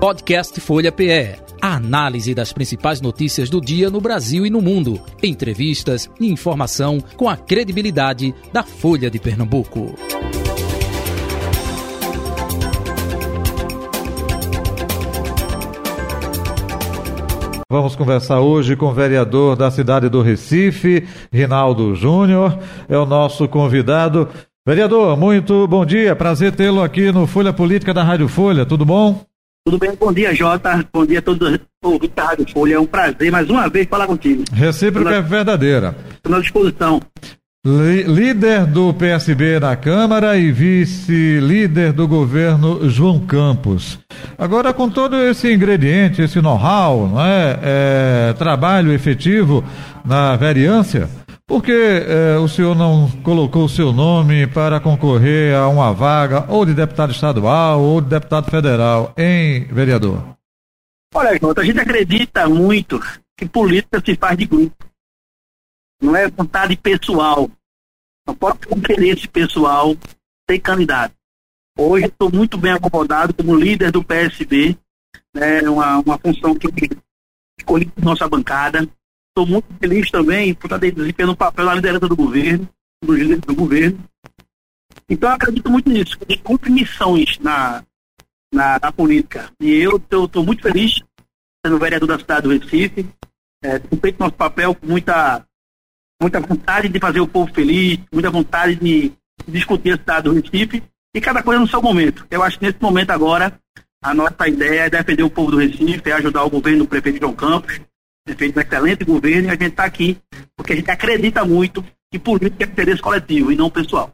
Podcast Folha PE. A análise das principais notícias do dia no Brasil e no mundo. Entrevistas e informação com a credibilidade da Folha de Pernambuco. Vamos conversar hoje com o vereador da cidade do Recife, Rinaldo Júnior, é o nosso convidado. Vereador, muito bom dia, prazer tê-lo aqui no Folha Política da Rádio Folha, tudo bom? Tudo bem? Bom dia, Jota. Bom dia a todos os ouvintes da Rádio Folha. É um prazer mais uma vez falar contigo. Recíproca é verdadeira. Estou à disposição. Líder do PSB na Câmara e vice-líder do governo João Campos. Agora, com todo esse ingrediente, esse know-how, não é? é? trabalho efetivo na vereância, por que é, o senhor não colocou o seu nome para concorrer a uma vaga ou de deputado estadual ou de deputado federal, em vereador? Olha, Jota, a gente acredita muito que política se faz de grupo não é vontade pessoal. Não pode ter interesse pessoal ser candidato. Hoje estou muito bem acomodado como líder do PSB, né, uma, uma função que escolhi nossa bancada. Estou muito feliz também por estar desempenhando o papel da liderança do governo, do do governo. Então, acredito muito nisso. Gente cumpre missões na, na, na política. E eu estou muito feliz sendo vereador da cidade do Recife. É, feito nosso papel com muita muita vontade de fazer o povo feliz, muita vontade de discutir a cidade do Recife e cada coisa no seu momento. Eu acho que nesse momento agora, a nossa ideia é defender o povo do Recife, é ajudar o governo do prefeito João Campos, prefeito um excelente governo, e a gente está aqui porque a gente acredita muito que política é interesse coletivo e não pessoal.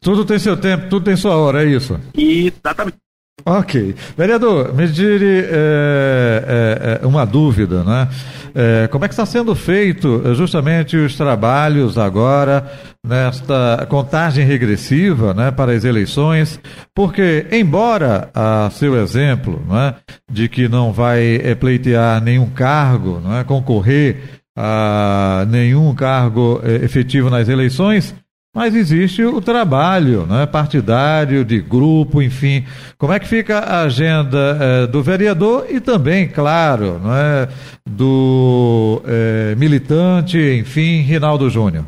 Tudo tem seu tempo, tudo tem sua hora, é isso? Exatamente. Ok. Vereador, me dire é, é, uma dúvida, né? É, como é que está sendo feito justamente os trabalhos agora nesta contagem regressiva né, para as eleições? Porque, embora a seu exemplo né, de que não vai pleitear nenhum cargo, não é, concorrer a nenhum cargo efetivo nas eleições, mas existe o trabalho né, partidário, de grupo, enfim. Como é que fica a agenda é, do vereador e também, claro, né, do é, militante, enfim, Rinaldo Júnior?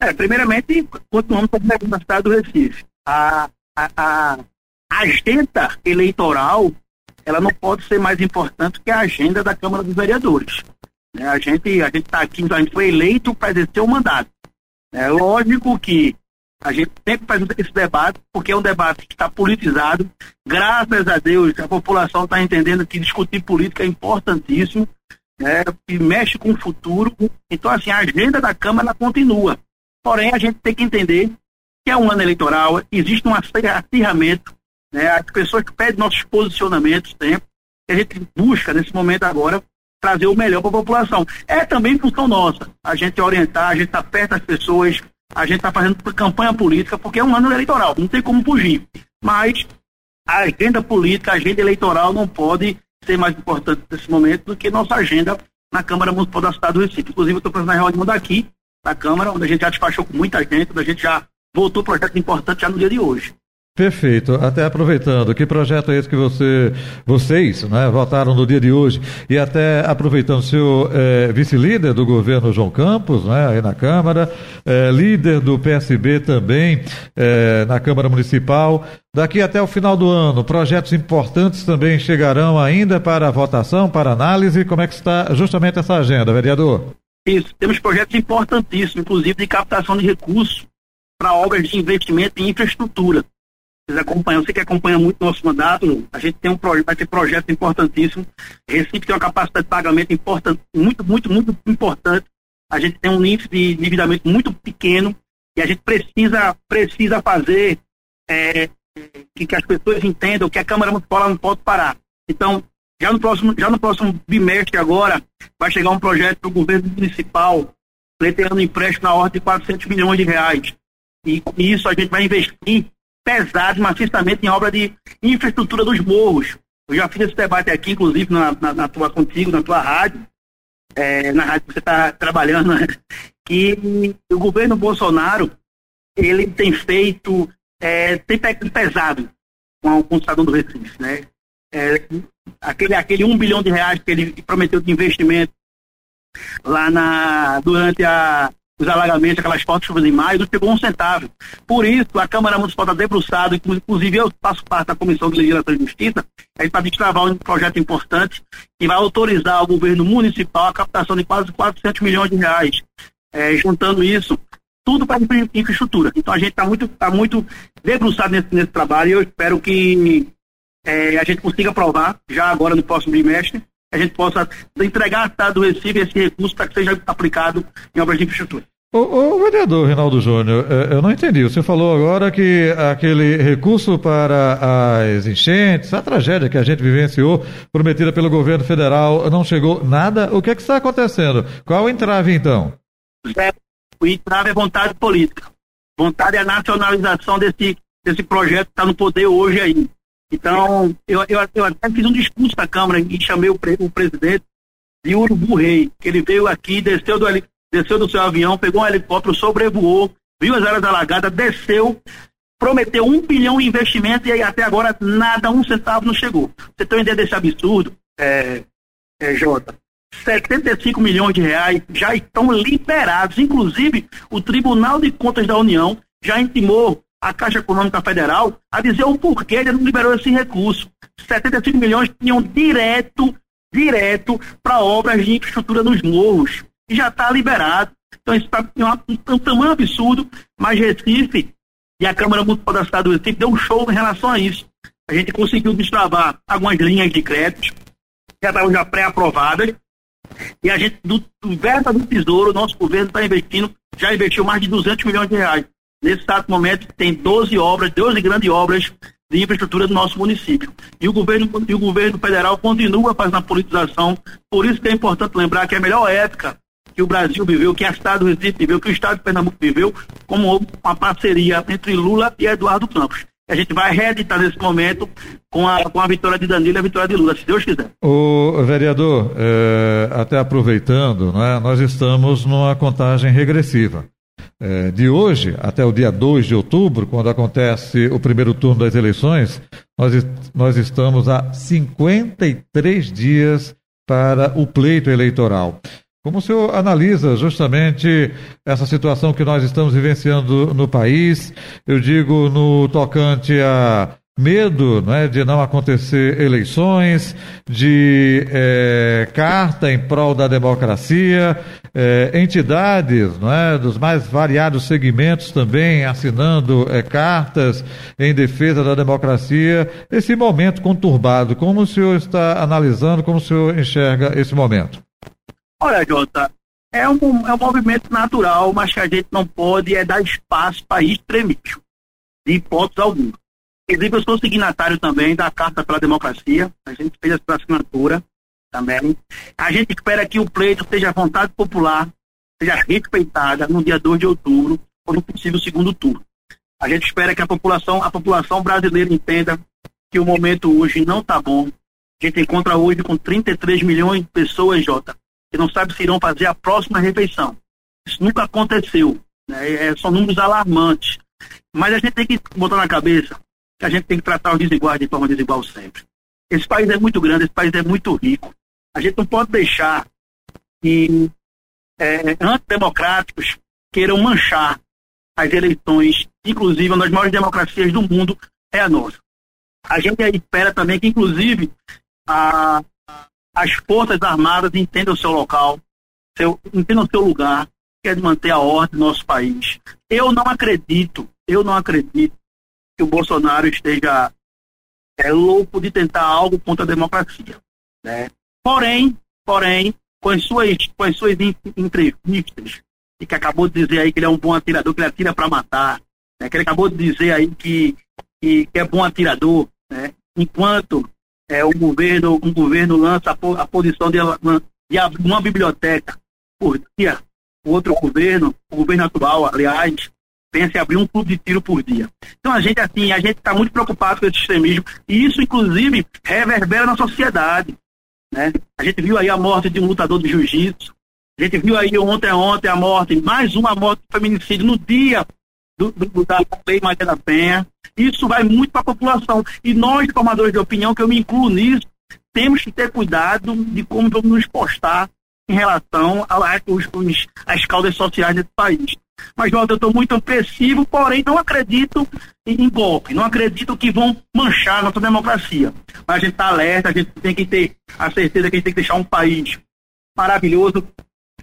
É, primeiramente, continuamos com a cidade do Recife. A, a, a agenda eleitoral ela não pode ser mais importante que a agenda da Câmara dos Vereadores. Né, a gente a está aqui, a gente foi eleito para exercer o mandato. É lógico que a gente sempre faz esse debate, porque é um debate que está politizado. Graças a Deus, a população está entendendo que discutir política é importantíssimo, né, e mexe com o futuro. Então, assim, a agenda da Câmara continua. Porém, a gente tem que entender que é um ano eleitoral, existe um acirramento, né, as pessoas pedem nossos posicionamentos sempre, que a gente busca, nesse momento agora, trazer o melhor para a população. É também função nossa, a gente orientar, a gente está perto das pessoas, a gente está fazendo campanha política, porque é um ano eleitoral, não tem como fugir. Mas a agenda política, a agenda eleitoral não pode ser mais importante nesse momento do que nossa agenda na Câmara Municipal da cidade do Recife. Inclusive, eu estou fazendo a reunião daqui, da Câmara, onde a gente já despachou com muita gente, onde a gente já voltou projetos importantes já no dia de hoje. Perfeito. Até aproveitando, que projeto é esse que você, vocês né, votaram no dia de hoje? E até aproveitando, seu é, vice-líder do governo João Campos, né, aí na Câmara, é, líder do PSB também é, na Câmara Municipal. Daqui até o final do ano, projetos importantes também chegarão ainda para votação, para análise. Como é que está justamente essa agenda, vereador? Isso, temos projetos importantíssimos, inclusive de captação de recursos para obras de investimento em infraestrutura vocês acompanham, você que acompanha muito nosso mandato, a gente tem um vai ter projeto importantíssimo. Recife tem uma capacidade de pagamento importante, muito, muito, muito importante. A gente tem um índice de endividamento muito pequeno e a gente precisa, precisa fazer é, que, que, as pessoas entendam que a Câmara Municipal não pode parar. Então, já no próximo, já no próximo bimestre agora, vai chegar um projeto do governo municipal pleiteando empréstimo na ordem de 400 milhões de reais. E com isso a gente vai investir pesado maciçamente em obra de infraestrutura dos morros. Eu já fiz esse debate aqui, inclusive, na, na, na tua contigo, na tua rádio, é, na rádio que você está trabalhando, né? que o governo Bolsonaro ele tem feito, é, tem pegado pesado com, com o cidadão do Recife, né? é, aquele, aquele um bilhão de reais que ele prometeu de investimento lá na, durante a, os alagamentos, aquelas fotos chuvas em maio, não chegou um centavo. Por isso, a Câmara Municipal está debruçada, inclusive eu faço parte da Comissão de Legislação e Justiça, para destravar um projeto importante que vai autorizar ao governo municipal a captação de quase 400 milhões de reais, é, juntando isso, tudo para infraestrutura. Então a gente está muito, tá muito debruçado nesse, nesse trabalho e eu espero que é, a gente consiga aprovar já agora no próximo bimestre a gente possa entregar ao Estado do Recife esse recurso para que seja aplicado em obras de infraestrutura. O, o vereador Reinaldo Júnior, é, eu não entendi. Você falou agora que aquele recurso para as enchentes, a tragédia que a gente vivenciou, prometida pelo governo federal, não chegou nada. O que, é que está acontecendo? Qual o entrave, então? O entrave é vontade política. Vontade é a nacionalização desse, desse projeto que está no poder hoje aí. Então, eu, eu, eu até fiz um discurso na Câmara e chamei o, pre, o presidente de Urubu Rei, que ele veio aqui, desceu do, desceu do seu avião, pegou um helicóptero, sobrevoou, viu as áreas alagadas, desceu, prometeu um bilhão em investimento e aí até agora nada, um centavo não chegou. Você tem uma ideia desse absurdo, é, é, Jota? 75 milhões de reais já estão liberados. Inclusive, o Tribunal de Contas da União já intimou a Caixa Econômica Federal a dizer o porquê ele não liberou esse recurso. 75 milhões tinham direto, direto para obras de infraestrutura nos morros. E já está liberado. Então isso está um, um tamanho absurdo, mas Recife e a Câmara Municipal da cidade do Recife deu um show em relação a isso. A gente conseguiu destravar algumas linhas de crédito, já estavam já pré-aprovadas, e a gente, do, do verba do Tesouro, nosso governo está investindo, já investiu mais de 200 milhões de reais Nesse exato momento, tem 12 obras, 12 grandes obras de infraestrutura do nosso município. E o governo, e o governo federal continua fazendo a politização. Por isso que é importante lembrar que é a melhor época que o Brasil viveu, que a Estado do Recife viveu, que o Estado de Pernambuco viveu, como uma parceria entre Lula e Eduardo Campos. A gente vai reeditar nesse momento com a, com a vitória de Danilo e a vitória de Lula, se Deus quiser. O vereador, é, até aproveitando, é, nós estamos numa contagem regressiva é, de hoje até o dia 2 de outubro, quando acontece o primeiro turno das eleições, nós, nós estamos a 53 dias para o pleito eleitoral. Como o senhor analisa justamente essa situação que nós estamos vivenciando no país? Eu digo no tocante a medo né, de não acontecer eleições, de é, carta em prol da democracia, é, entidades é, dos mais variados segmentos também assinando é, cartas em defesa da democracia. Esse momento conturbado, como o senhor está analisando, como o senhor enxerga esse momento? Olha, Jota, é um, é um movimento natural, mas que a gente não pode é dar espaço para extremismo, de hipótese alguma. Inclusive, eu sou signatário também da Carta pela Democracia. A gente fez essa assinatura também. A gente espera que o pleito seja vontade popular, seja respeitada no dia 2 de outubro, ou no possível segundo turno. A gente espera que a população, a população brasileira entenda que o momento hoje não está bom. A gente encontra hoje com 33 milhões de pessoas, Jota, que não sabem se irão fazer a próxima refeição. Isso nunca aconteceu. Né? É, são números alarmantes. Mas a gente tem que botar na cabeça que a gente tem que tratar os desiguais de forma desigual sempre. Esse país é muito grande, esse país é muito rico. A gente não pode deixar que é, antidemocráticos queiram manchar as eleições, inclusive uma das maiores democracias do mundo é a nossa. A gente espera também que, inclusive, a, as Forças Armadas entendam o seu local, seu, entendam o seu lugar, que é de manter a ordem no nosso país. Eu não acredito, eu não acredito que o Bolsonaro esteja é, louco de tentar algo contra a democracia. Né? Porém, porém, com as suas, com as suas entrevistas, e que acabou de dizer aí que ele é um bom atirador, que ele atira para matar, né? que ele acabou de dizer aí que, que, é bom atirador, né? enquanto é, o governo, um governo lança a, posição de, de abrir uma biblioteca por dia, o outro governo, o governo atual, aliás, pensa em abrir um clube de tiro por dia. Então a gente assim, a gente está muito preocupado com esse extremismo e isso inclusive reverbera na sociedade, né? A gente viu aí a morte de um lutador de jiu-jitsu, a gente viu aí ontem ontem a morte, mais uma morte de feminicídio no dia do, do, da Lei Maria da Penha. Isso vai muito para a população. E nós, formadores de opinião, que eu me incluo nisso, temos que ter cuidado de como vamos nos postar em relação às causas sociais desse país. Mas, Jota, eu estou muito opressivo, porém não acredito em, golpe, não acredito que vão manchar nossa democracia. Mas a gente está alerta, a gente tem que ter a certeza que a gente tem que deixar um país maravilhoso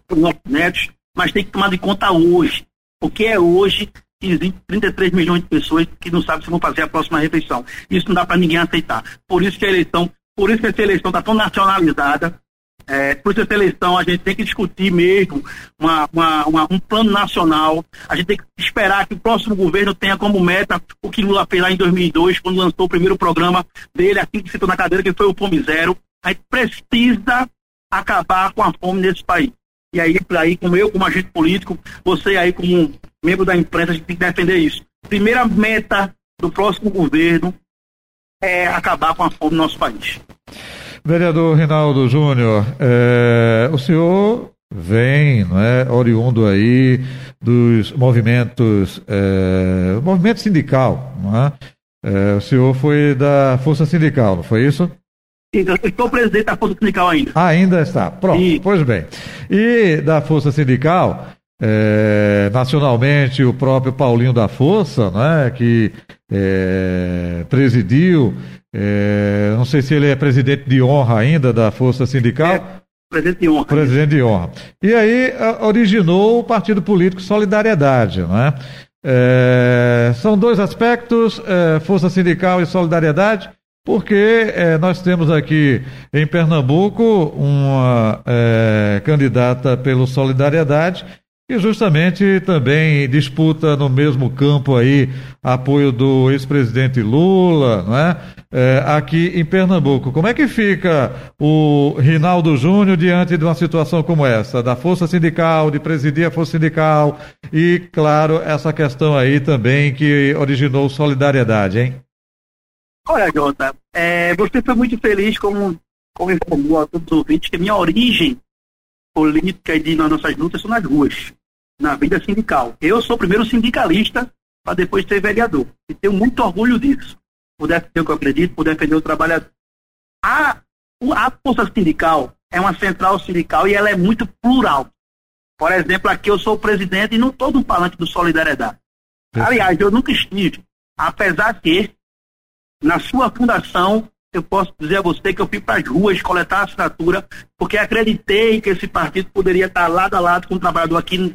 para os nossos netos, mas tem que tomar de conta hoje. O que é hoje existem 33 milhões de pessoas que não sabem se vão fazer a próxima refeição. Isso não dá para ninguém aceitar. Por isso que a eleição, por isso que essa eleição está tão nacionalizada, é, por essa eleição, a gente tem que discutir mesmo uma, uma, uma, um plano nacional. A gente tem que esperar que o próximo governo tenha como meta o que Lula fez lá em 2002, quando lançou o primeiro programa dele, assim que citou na cadeira, que foi o Fome Zero. A gente precisa acabar com a fome nesse país. E aí, aí, como eu, como agente político, você aí, como membro da imprensa, a gente tem que defender isso. Primeira meta do próximo governo é acabar com a fome no nosso país. Vereador Rinaldo Júnior, é, o senhor vem, não é, oriundo aí dos movimentos, é, movimento sindical, não é? é? O senhor foi da Força Sindical, não foi isso? Eu estou presidente da Força Sindical ainda. Ainda está, pronto, pois bem. E da Força Sindical, é, nacionalmente o próprio Paulinho da Força, né, que é, presidiu é, não sei se ele é presidente de honra ainda da Força Sindical. É, presidente de honra. Presidente de honra. E aí originou o Partido Político Solidariedade, né? É, são dois aspectos, é, Força Sindical e Solidariedade, porque é, nós temos aqui em Pernambuco uma é, candidata pelo Solidariedade e justamente também disputa no mesmo campo aí apoio do ex-presidente Lula, não é? é? Aqui em Pernambuco. Como é que fica o Rinaldo Júnior diante de uma situação como essa, da força sindical, de presidir a força sindical e, claro, essa questão aí também que originou solidariedade, hein? Olha, Jota, é, você foi muito feliz como, como informou a todos os ouvintes que minha origem política e de nossas lutas são nas ruas, na vida sindical. Eu sou o primeiro sindicalista para depois ser vereador. E tenho muito orgulho disso. Por defender o que eu acredito, por defender o trabalhador. A, a força sindical é uma central sindical e ela é muito plural. Por exemplo, aqui eu sou o presidente e não estou no palanque do Solidariedade. Aliás, eu nunca estive. Apesar que, na sua fundação, eu posso dizer a você que eu fui para as ruas coletar assinatura, porque acreditei que esse partido poderia estar lado a lado com o trabalhador aqui no,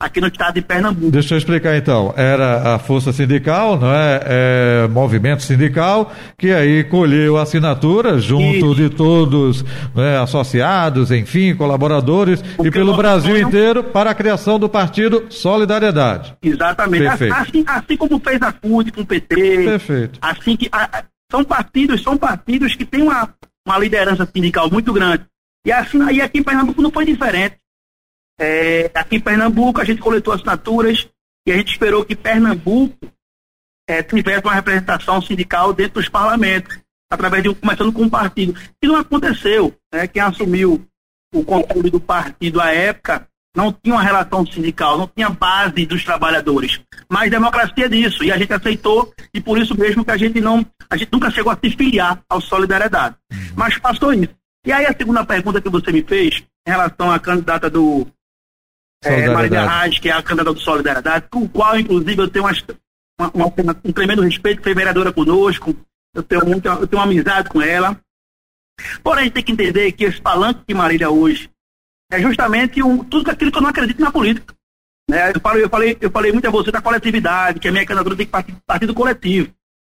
aqui no estado de Pernambuco. Deixa eu explicar então. Era a força sindical, não é? é movimento sindical, que aí colheu assinatura junto Isso. de todos né, associados, enfim, colaboradores, porque e pelo Brasil inteiro para a criação do partido Solidariedade. Exatamente. Perfeito. Assim, assim como fez a CUT com o PT. Perfeito. Assim que. A, são partidos, são partidos que têm uma, uma liderança sindical muito grande. E, assim, e aqui em Pernambuco não foi diferente. É, aqui em Pernambuco a gente coletou assinaturas e a gente esperou que Pernambuco é, tivesse uma representação sindical dentro dos parlamentos, através de começando com um partido. E não aconteceu. Né? Quem assumiu o controle do partido à época não tinha uma relação sindical, não tinha base dos trabalhadores. Mas democracia é disso, e a gente aceitou, e por isso mesmo que a gente não, a gente nunca chegou a se filiar ao Solidariedade. Uhum. Mas passou isso. E aí a segunda pergunta que você me fez, em relação à candidata do é, Marília Reis, que é a candidata do Solidariedade, com o qual, inclusive, eu tenho uma, uma, uma, um tremendo respeito, foi vereadora conosco, eu tenho, muito, eu tenho uma amizade com ela. Porém, tem que entender que esse palanque de Marília hoje é justamente um, tudo aquilo que eu não acredito na política. Né? Eu, falei, eu, falei, eu falei muito a você da coletividade, que a minha candidatura tem que partir, partir do coletivo.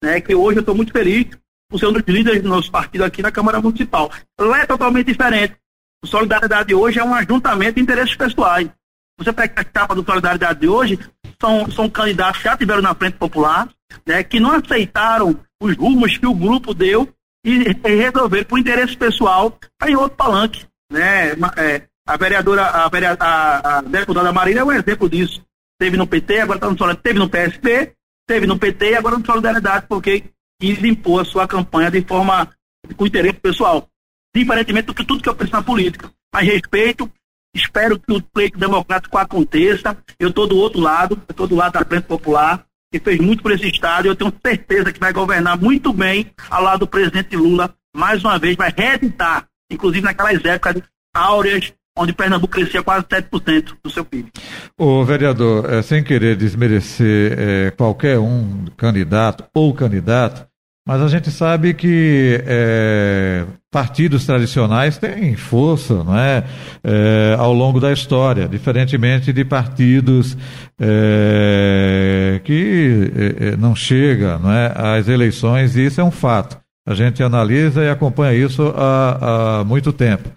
Né? Que hoje eu estou muito feliz por ser um dos líderes do nosso partido aqui na Câmara Municipal. Lá é totalmente diferente. O Solidariedade hoje é um ajuntamento de interesses pessoais. Você pega a capa do Solidariedade de hoje, são, são candidatos que já tiveram na frente popular, né, que não aceitaram os rumos que o grupo deu e, e resolveram, por interesse pessoal, para em outro palanque. Né, é, a vereadora, a, vereadora, a, a deputada Marília é um exemplo disso. Teve no PT, agora está no Solidariedade. Teve no PSP, teve no PT e agora no Solidariedade, porque quis impor a sua campanha de forma com interesse pessoal. Diferentemente do que tudo que eu penso na política. Mas respeito, Espero que o pleito democrático aconteça. Eu estou do outro lado, eu estou do lado da Frente Popular, que fez muito por esse Estado. E eu tenho certeza que vai governar muito bem ao lado do presidente Lula. Mais uma vez, vai reeditar, inclusive naquelas épocas áureas onde Pernambuco crescia quase 7% do seu PIB. O vereador, é, sem querer desmerecer é, qualquer um candidato ou candidato, mas a gente sabe que é, partidos tradicionais têm força não é, é, ao longo da história, diferentemente de partidos é, que não chegam não é, às eleições, e isso é um fato. A gente analisa e acompanha isso há, há muito tempo.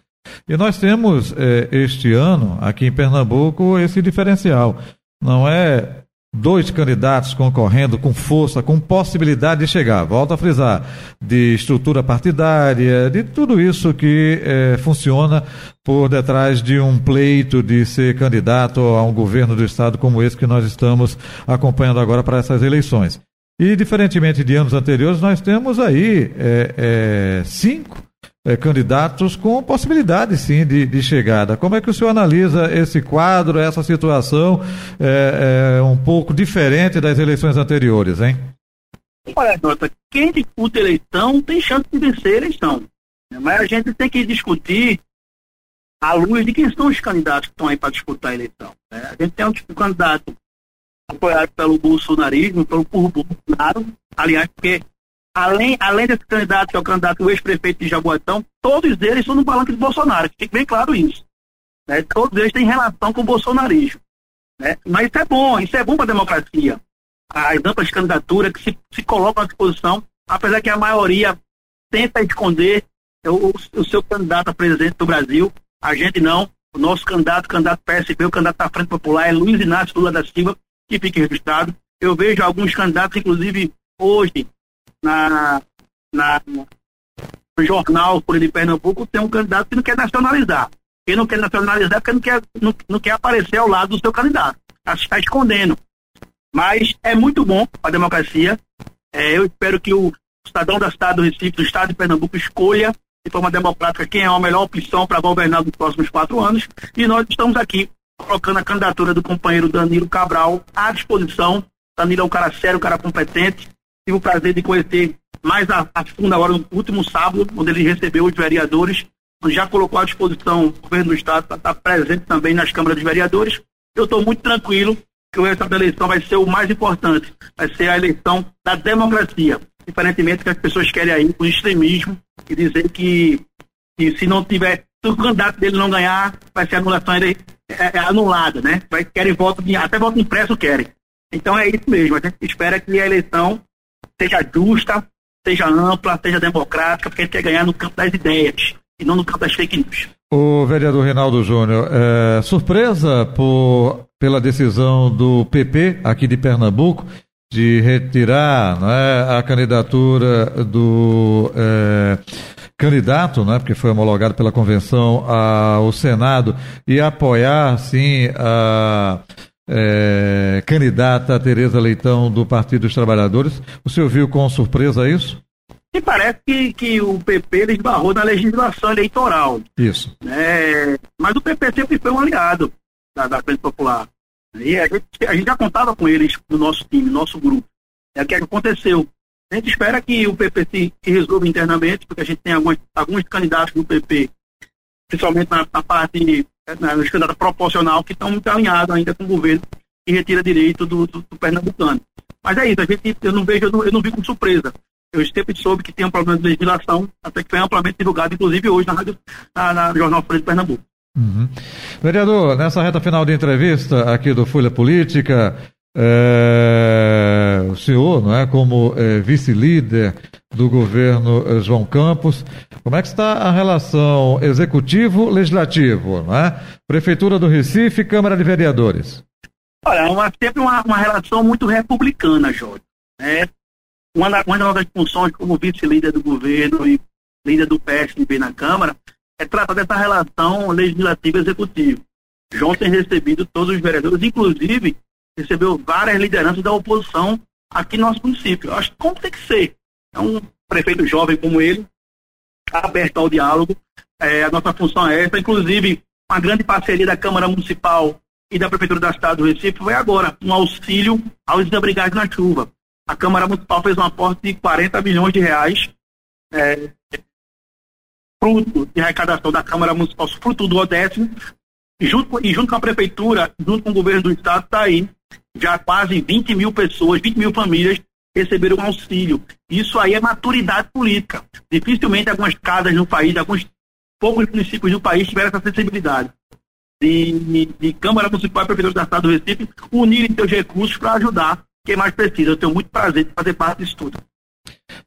E nós temos é, este ano, aqui em Pernambuco, esse diferencial. Não é dois candidatos concorrendo com força, com possibilidade de chegar, volto a frisar, de estrutura partidária, de tudo isso que é, funciona por detrás de um pleito de ser candidato a um governo do Estado como esse que nós estamos acompanhando agora para essas eleições. E, diferentemente de anos anteriores, nós temos aí é, é, cinco é, candidatos com possibilidade, sim, de, de, chegada. Como é que o senhor analisa esse quadro, essa situação é, é um pouco diferente das eleições anteriores, hein? Olha, nota, quem disputa eleição tem chance de vencer a eleição. Mas a gente tem que discutir à luz de quem são os candidatos que estão aí para disputar a eleição. Né? A gente tem um, um candidato apoiado pelo bolsonarismo, pelo Bolsonaro, aliás, porque além, além desse candidato, que é o candidato o ex-prefeito de Jaboatão, todos eles são no palanque do Bolsonaro, fique bem claro isso. Né? Todos eles têm relação com o bolsonarismo. Né? Mas isso é bom, isso é bom para a democracia. As amplas candidaturas que se, se colocam à disposição, apesar que a maioria tenta esconder o, o seu candidato a presidente do Brasil, a gente não. O nosso candidato, o candidato PSB, o candidato da Frente Popular é Luiz Inácio Lula da Silva, que fique registrado. Eu vejo alguns candidatos, inclusive hoje, na, na, no jornal por de Pernambuco, tem um candidato que não quer nacionalizar. Quem não quer nacionalizar porque não quer, não, não quer aparecer ao lado do seu candidato. Está escondendo. Mas é muito bom para a democracia. É, eu espero que o cidadão da cidade do Recife, do estado de Pernambuco, escolha de forma democrática quem é a melhor opção para governar nos próximos quatro anos. E nós estamos aqui colocando a candidatura do companheiro Danilo Cabral à disposição. Danilo é um cara sério, um cara competente, Tive o prazer de conhecer mais a, a fundo agora no último sábado, onde ele recebeu os vereadores, já colocou à disposição o governo do Estado para estar presente também nas câmaras dos vereadores. Eu estou muito tranquilo que o resultado da eleição vai ser o mais importante, vai ser a eleição da democracia, diferentemente que as pessoas querem aí com extremismo e dizer que, que se não tiver, se o candidato dele não ganhar, vai ser a anulação é, é, anulada, né? Vai, querem voto, até voto impresso querem. Então é isso mesmo, a gente espera que a eleição seja justa, seja ampla, seja democrática, porque gente quer ganhar no campo das ideias e não no campo das fake news. O vereador Reinaldo Júnior, é, surpresa por, pela decisão do PP aqui de Pernambuco de retirar é, a candidatura do é, candidato, né, porque foi homologado pela convenção ao Senado, e apoiar, sim, a é, candidata Tereza Leitão do Partido dos Trabalhadores. O senhor viu com surpresa isso? Me parece que, que o PP esbarrou na legislação eleitoral. Isso. É, mas o PP sempre foi um aliado da, da Frente Popular. E a gente, a gente já contava com eles no nosso time, no nosso grupo. É o que aconteceu. A gente espera que o PP se, se resolva internamente, porque a gente tem alguns, alguns candidatos no PP, principalmente na, na parte na escandalo proporcional que estão muito alinhados ainda com o governo que retira direito do, do, do pernambucano. Mas é isso, a gente, eu não vejo, eu não, eu não vi com surpresa. Eu sempre soube que tem um problema de legislação, até que foi amplamente divulgado, inclusive hoje na, rádio, na, na Jornal Folha de Pernambuco. Uhum. Vereador, nessa reta final de entrevista aqui do Folha Política, é, o senhor, não é, como é, vice-líder do governo é, João Campos, como é que está a relação executivo-legislativo, não é? Prefeitura do Recife, Câmara de Vereadores. Olha, é uma, sempre uma, uma relação muito republicana, Jorge. Né? Uma, da, uma das funções como vice-líder do governo e líder do PSDB na Câmara é tratar dessa relação legislativa-executiva. João tem recebido todos os vereadores, inclusive recebeu várias lideranças da oposição aqui no nosso município. Eu acho que como tem que ser. É um prefeito jovem como ele, aberto ao diálogo. É, a nossa função é essa. Inclusive, uma grande parceria da Câmara Municipal e da Prefeitura da Estado do Recife foi agora, um auxílio aos desabrigados na chuva. A Câmara Municipal fez um aporte de 40 milhões de reais, é, fruto de arrecadação da Câmara Municipal, fruto do Odécimo, junto, e junto com a Prefeitura, junto com o governo do Estado, está aí já quase 20 mil pessoas, 20 mil famílias receberam auxílio. Isso aí é maturidade política. Dificilmente algumas casas no país, alguns poucos municípios do país tiveram essa sensibilidade de, de Câmara Municipal e Prefeitura da Estado do Recife unirem seus recursos para ajudar quem mais precisa. Eu tenho muito prazer de fazer parte disso tudo.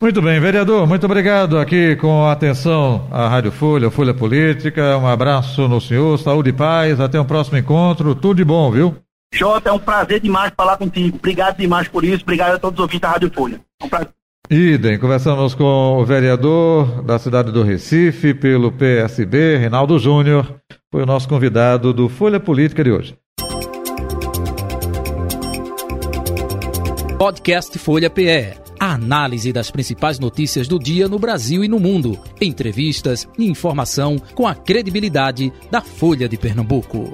Muito bem, vereador, muito obrigado aqui com atenção à Rádio Folha, Folha Política. Um abraço no senhor, saúde e paz. Até o um próximo encontro. Tudo de bom, viu? Jota, é um prazer demais falar contigo. Obrigado demais por isso. Obrigado a todos os ouvintes da Rádio Folha. É um prazer. Idem, conversamos com o vereador da cidade do Recife, pelo PSB, Reinaldo Júnior, foi o nosso convidado do Folha Política de hoje. Podcast Folha PE. A análise das principais notícias do dia no Brasil e no mundo. Entrevistas e informação com a credibilidade da Folha de Pernambuco.